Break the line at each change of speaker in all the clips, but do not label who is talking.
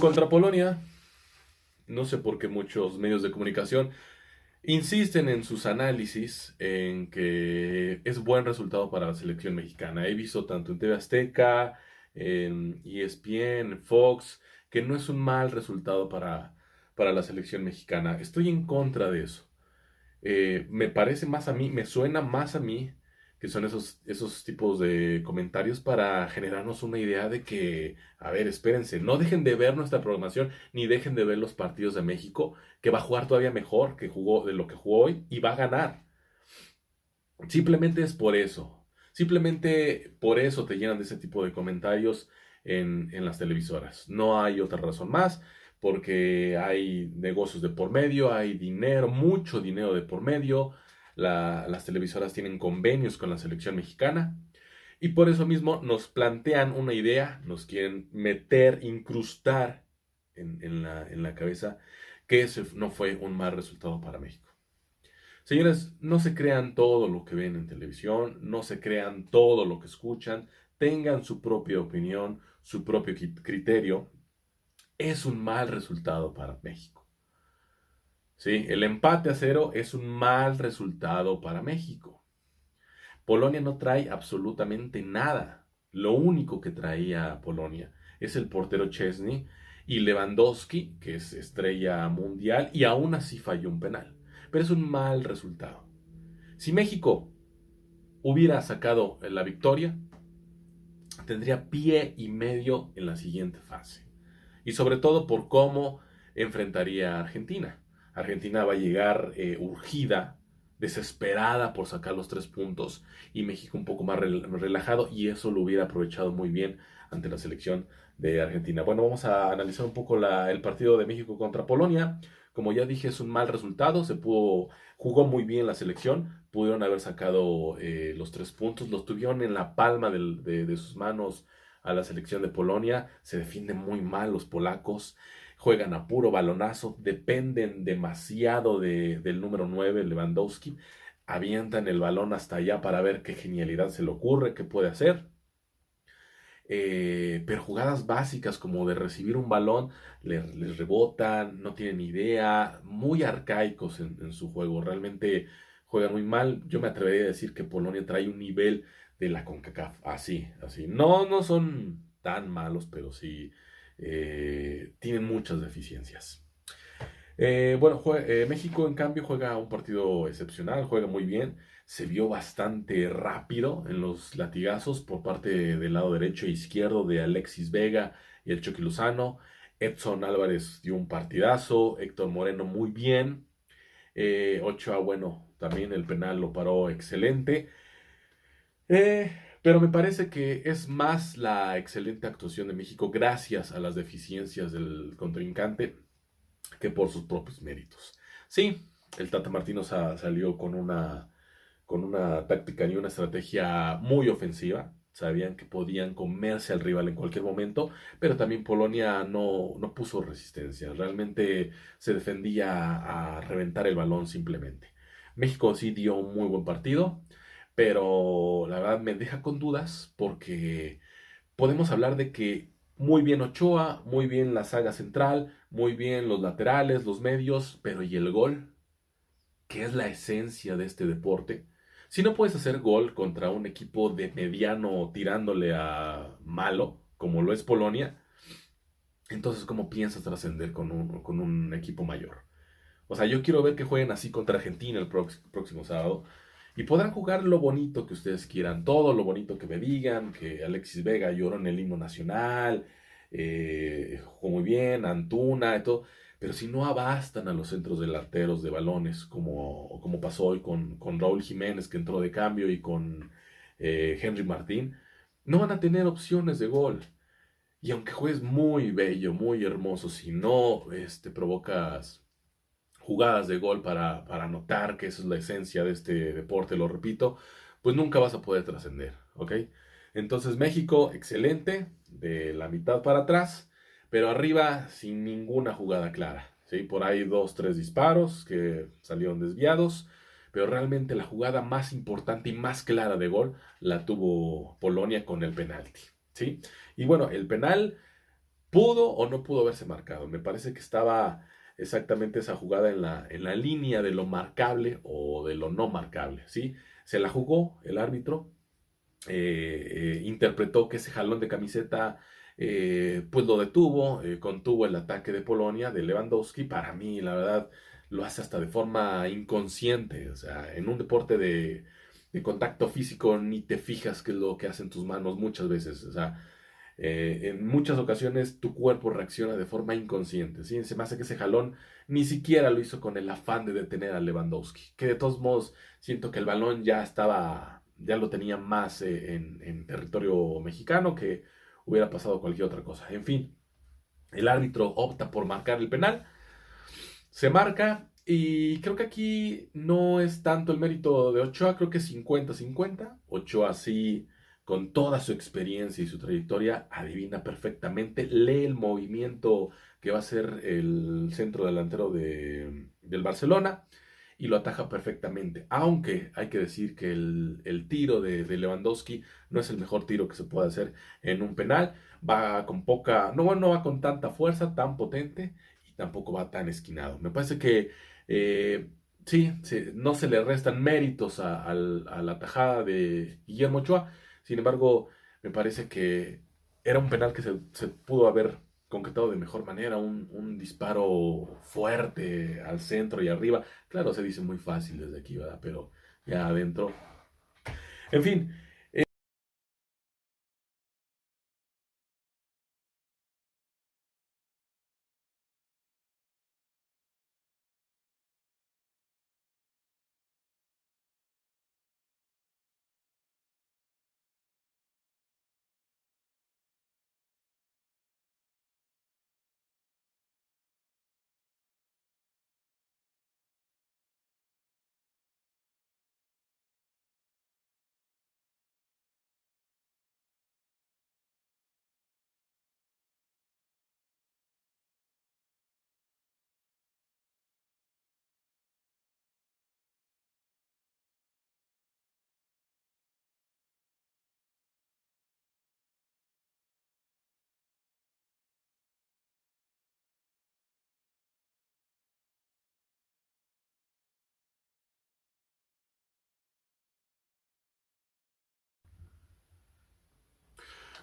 Contra Polonia. No sé por qué muchos medios de comunicación insisten en sus análisis en que es buen resultado para la selección mexicana. He visto tanto en TV Azteca, en ESPN, en Fox, que no es un mal resultado para, para la selección mexicana. Estoy en contra de eso. Eh, me parece más a mí, me suena más a mí que son esos, esos tipos de comentarios para generarnos una idea de que, a ver, espérense, no dejen de ver nuestra programación, ni dejen de ver los partidos de México, que va a jugar todavía mejor que jugó, de lo que jugó hoy y va a ganar. Simplemente es por eso. Simplemente por eso te llenan de ese tipo de comentarios en, en las televisoras. No hay otra razón más, porque hay negocios de por medio, hay dinero, mucho dinero de por medio las televisoras tienen convenios con la selección mexicana y por eso mismo nos plantean una idea, nos quieren meter, incrustar en, la, cabeza que ese no fue un mal resultado para México. Señores, no se crean todo lo que ven en televisión, no se crean todo lo que escuchan, tengan su propia opinión, su propio criterio. Es un mal resultado para México. ¿Sí? El empate a cero es un mal resultado para México. Polonia no trae absolutamente nada. Lo único que traía Polonia es el portero Chesney y Lewandowski, que es estrella mundial, y aún así falló un penal. Pero es un mal resultado. Si México hubiera sacado la victoria, tendría pie y medio en la siguiente fase. Y sobre todo por cómo enfrentaría a Argentina. Argentina va a llegar eh, urgida, desesperada por sacar los tres puntos y México un poco más relajado y eso lo hubiera aprovechado muy bien ante la selección de Argentina. Bueno, vamos a analizar un poco el partido de México contra Polonia. Como ya dije, es un mal resultado, se pudo, jugó muy bien la selección, pudieron haber sacado eh, los tres puntos, los tuvieron en la palma de, de sus manos a la selección de Polonia, se defienden muy mal los polacos, juegan a puro balonazo, dependen demasiado del número 9, Lewandowski, avientan el balón hasta allá para ver qué genialidad se le ocurre, qué puede hacer. Eh, pero jugadas básicas como de recibir un balón, les, rebotan, no tienen idea, muy arcaicos en, su juego, realmente juegan muy mal. Yo me atrevería a decir que Polonia trae un nivel de la CONCACAF, así, así. No, no son tan malos, pero sí eh, tienen muchas deficiencias. Eh, bueno, eh, México en cambio juega un partido excepcional, juega muy bien, se vio bastante rápido en los latigazos por parte del lado derecho e izquierdo de Alexis Vega y el Chucky Lozano. Edson Álvarez dio un partidazo, Héctor Moreno muy bien, Ochoa, bueno, también el penal lo paró excelente. Eh, pero me parece que es más la excelente actuación de México gracias a las deficiencias del contrincante que por sus propios méritos. Sí, el Tata Martino salió con una, con una táctica y una estrategia muy ofensiva. Sabían que podían comerse al rival en cualquier momento, pero también Polonia no, no puso resistencia. Realmente se defendía a reventar el balón simplemente. México sí dio un muy buen partido pero la verdad me deja con dudas porque podemos hablar de que muy bien Ochoa, muy bien la saga central, muy bien los laterales, los medios, pero ¿y el gol? ¿Qué es la esencia de este deporte? Si no puedes hacer gol contra un equipo de mediano tirándole a malo, como lo es Polonia, entonces ¿cómo piensas trascender con un, con un equipo mayor? O sea, yo quiero ver que jueguen así contra Argentina el próximo sábado y podrán jugar lo bonito que ustedes quieran, todo lo bonito que me digan, que Alexis Vega lloró en el himno nacional, eh, jugó muy bien, Antuna y todo. Pero si no abastan a los centros delanteros de balones, como, como pasó hoy con, con Raúl Jiménez, que entró de cambio, y con eh, Henry Martín, no van a tener opciones de gol. Y aunque juegues muy bello, muy hermoso, si no este, provocas jugadas de gol para, para notar que esa es la esencia de este deporte, lo repito, pues nunca vas a poder trascender, ¿ok? Entonces México, excelente, de la mitad para atrás, pero arriba sin ninguna jugada clara, ¿sí? Por ahí dos, tres disparos que salieron desviados, pero realmente la jugada más importante y más clara de gol la tuvo Polonia con el penalti, ¿sí? Y bueno, el penal pudo o no pudo haberse marcado. Me parece que estaba exactamente esa jugada en la, en la línea de lo marcable o de lo no marcable, ¿sí? Se la jugó el árbitro, eh, eh, interpretó que ese jalón de camiseta eh, pues lo detuvo, contuvo el ataque de Polonia, de Lewandowski, para mí la verdad lo hace hasta de forma inconsciente, o sea, en un deporte de, contacto físico ni te fijas qué es lo que hacen tus manos muchas veces, o sea, eh, en muchas ocasiones tu cuerpo reacciona de forma inconsciente. ¿sí? Se me hace que ese jalón ni siquiera lo hizo con el afán de detener a Lewandowski. Que de todos modos siento que el balón ya estaba, ya lo tenía más eh, en, territorio mexicano que hubiera pasado cualquier otra cosa. En fin, el árbitro opta por marcar el penal. Se marca y creo que aquí no es tanto el mérito de Ochoa, creo que 50-50. Ochoa sí con toda su experiencia y su trayectoria, adivina perfectamente, lee el movimiento que va a ser el centro delantero de, del Barcelona y lo ataja perfectamente. Aunque hay que decir que el, tiro de, Lewandowski no es el mejor tiro que se puede hacer en un penal. Va con poca, no, no va con tanta fuerza, tan potente y tampoco va tan esquinado. Me parece que eh, sí, no se le restan méritos a, a la tajada de Guillermo Ochoa sin embargo, me parece que era un penal que se, pudo haber concretado de mejor manera, un, disparo fuerte al centro y arriba. Claro, se dice muy fácil desde aquí, ¿verdad? Pero ya adentro. En fin,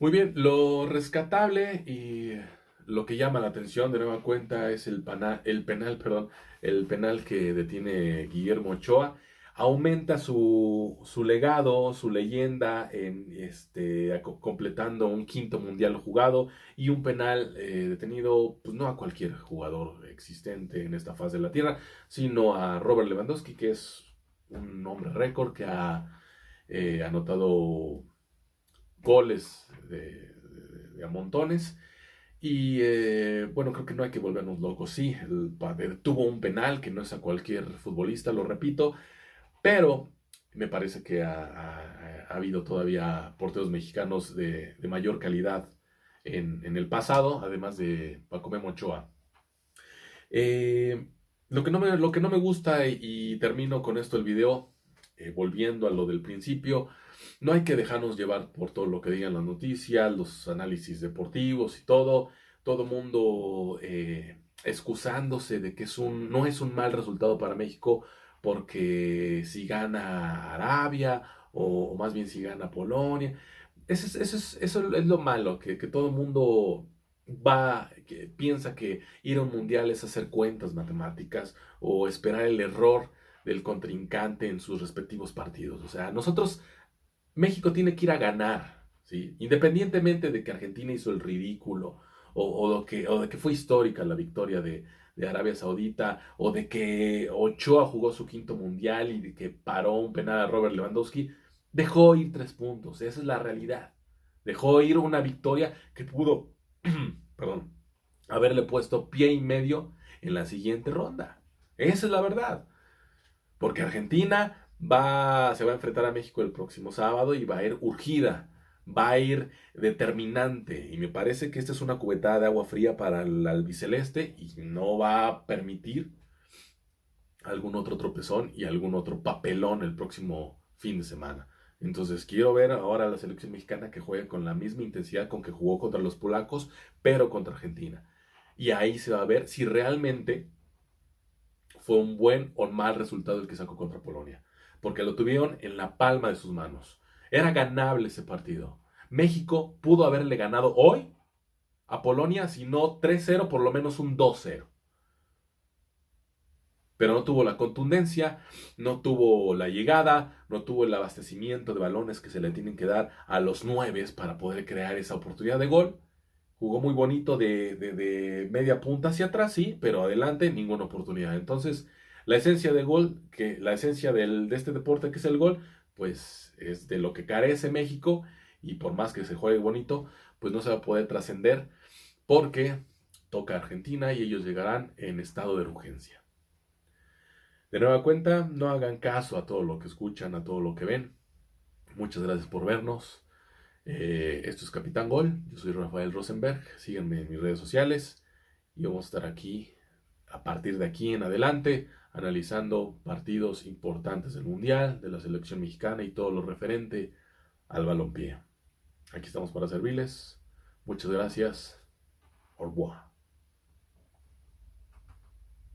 Muy bien, lo rescatable y lo que llama la atención de nueva cuenta es el, el penal, perdón, el penal que detiene Guillermo Ochoa. Aumenta su, legado, su leyenda, en, este, completando un quinto mundial jugado y un penal eh, detenido, pues no a cualquier jugador existente en esta fase de la Tierra, sino a Robert Lewandowski, que es un hombre récord que ha eh, anotado goles de, a montones. Y eh, bueno, creo que no hay que volvernos locos. Sí, tuvo un penal que no es a cualquier futbolista, lo repito, pero me parece que ha, habido todavía porteros mexicanos de, mayor calidad en, el pasado, además de Paco Memo eh, lo, que no me, lo que no me gusta, y, termino con esto el video, eh, volviendo a lo del principio, no hay que dejarnos llevar por todo lo que digan las noticias, los análisis deportivos y todo. Todo mundo eh, excusándose de que es un, no es un mal resultado para México porque si gana Arabia o, más bien si gana Polonia. Eso es, eso es, eso es lo malo, que, que todo el mundo va, que piensa que ir a un mundial es hacer cuentas matemáticas o esperar el error del contrincante en sus respectivos partidos. O sea, nosotros México tiene que ir a ganar, ¿sí? independientemente de que Argentina hizo el ridículo o, que, de que fue histórica la victoria de, Arabia Saudita o de que Ochoa jugó su quinto mundial y de que paró un penal a Robert Lewandowski, dejó ir tres puntos, esa es la realidad. Dejó ir una victoria que pudo, perdón, haberle puesto pie y medio en la siguiente ronda. Esa es la verdad. Porque Argentina va, se va a enfrentar a México el próximo sábado y va a ir urgida, va a ir determinante. Y me parece que esta es una cubetada de agua fría para el albiceleste y no va a permitir algún otro tropezón y algún otro papelón el próximo fin de semana. Entonces quiero ver ahora a la selección mexicana que juegue con la misma intensidad con que jugó contra los polacos, pero contra Argentina. Y ahí se va a ver si realmente fue un buen o mal resultado el que sacó contra Polonia. Porque lo tuvieron en la palma de sus manos. Era ganable ese partido. México pudo haberle ganado hoy a Polonia, si no 3-0, por lo menos un 2-0 pero no tuvo la contundencia, no tuvo la llegada, no tuvo el abastecimiento de balones que se le tienen que dar a los nueve para poder crear esa oportunidad de gol. Jugó muy bonito de, media punta hacia atrás, sí, pero adelante ninguna oportunidad. Entonces, la esencia del gol, que la esencia del, de este deporte que es el gol, pues es de lo que carece México y por más que se juegue bonito, pues no se va a poder trascender porque toca Argentina y ellos llegarán en estado de urgencia. De nueva cuenta, no hagan caso a todo lo que escuchan, a todo lo que ven. Muchas gracias por vernos. Eh, esto es Capitán Gol. Yo soy Rafael Rosenberg. Síganme en mis redes sociales y vamos a estar aquí a partir de aquí en adelante analizando partidos importantes del Mundial, de la selección mexicana y todo lo referente al balompié. Aquí estamos para servirles. Muchas gracias. Au revoir.